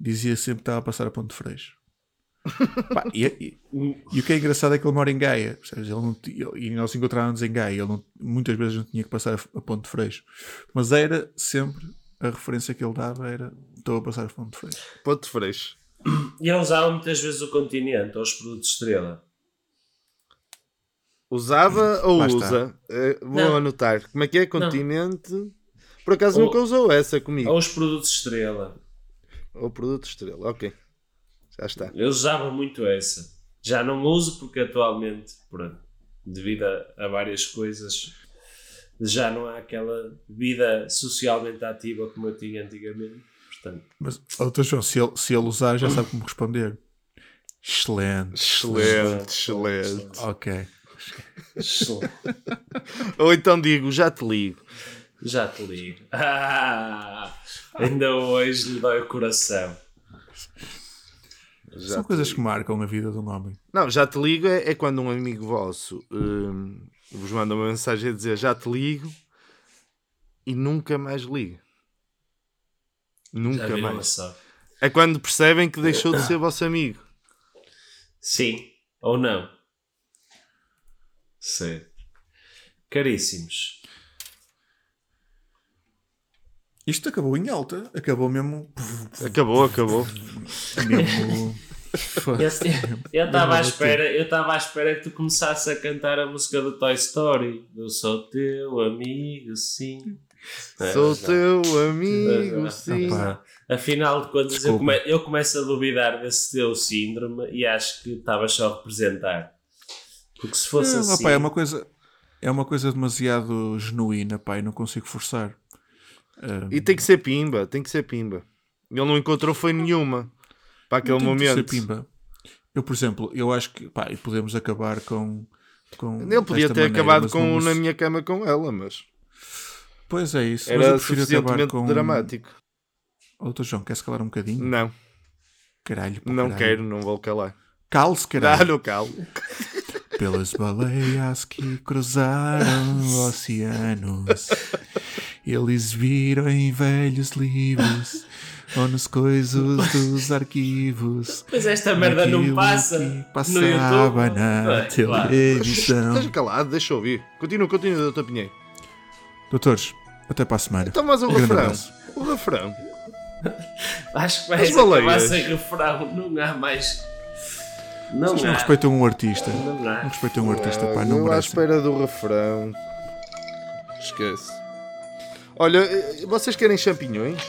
dizia sempre que estava a passar a Ponte Freixo. Pá, e, e- e o que é engraçado é que ele mora em Gaia, percebes? Ele não ele- e nós encontrávamos em Gaia, ele não- muitas vezes não tinha que passar a, a Ponte Freixo, mas era sempre a referência que ele dava: era estou a passar a Ponte Freixo. Ponto freixo. E usava muitas vezes o continente ou os produtos estrela. Usava ou Lá usa? Eh, vou Não. anotar. Como é que é? Continente. Por acaso Ou- nunca usou essa comigo. Ou os produtos estrela. Ou produto estrela. Ok. Já está. Eu usava muito essa. Já não uso porque atualmente, pronto, devido a, a várias coisas, já não há aquela vida socialmente ativa como eu tinha antigamente. Portanto, Mas, doutor João, se ele, se ele usar, já sabe como responder. Excelente. Excelente, excelente. Ok. excelente. Ou então digo, já te ligo. já te ligo. Ah, ainda hoje lhe dói o coração. Já São coisas ligo. que marcam a vida de um homem. Não, já te ligo é, é quando um amigo vosso hum, vos manda uma mensagem a dizer já te ligo e nunca mais liga. Nunca mais. só. É quando percebem que deixou de ser vosso amigo. Sim ou não? Sim. Caríssimos. Isto acabou em alta. Acabou mesmo. Acabou, acabou. mesmo Eu estava à espera, eu estava à espera que tu começasse a cantar a música do Toy Story. Eu sou teu amigo, sim. É, Sou teu amigo, não. sim. Opa. Afinal de contas, eu, come- eu começo a duvidar desse teu síndrome e acho que estavas só a representar. Porque se fosse Não, assim. opá, é uma coisa. É uma coisa demasiado genuína, pai. Não consigo forçar. Ah, E tem que ser pimba, tem que ser pimba. Ele não encontrou foi nenhuma para aquele não tem que ser momento. pimba. Eu, por exemplo, eu acho que pá, podemos acabar com. com Ele podia ter maneira, acabado com não um na minha cama com ela, mas Pois é isso. mas eu era prefiro acabar suficientemente com. dramático. Doutor João, quer-se calar um bocadinho? Não, Caralho, pô, não caralho. quero, não vou calar. Cale-se, Dá caralho. no calo. Pelas baleias que cruzaram oceanos, eles viram em velhos livros ou nos coisos dos arquivos. Mas esta merda não passa que no passava YouTube. na claro. televisão. Esteja calado, deixa eu ouvir. Continua, continua, doutor Pinheiro. Doutores, até para a semana. Então, mas o Um refrão. abraço. O refrão. Acho que vai acabar baleias. sem refrão. Não há mais. Não Vocês há. não respeitam um artista. Não Não há. respeitam um artista, pá, Ah, não eu à espera do refrão. Esquece. Olha, eh, vocês querem champignões?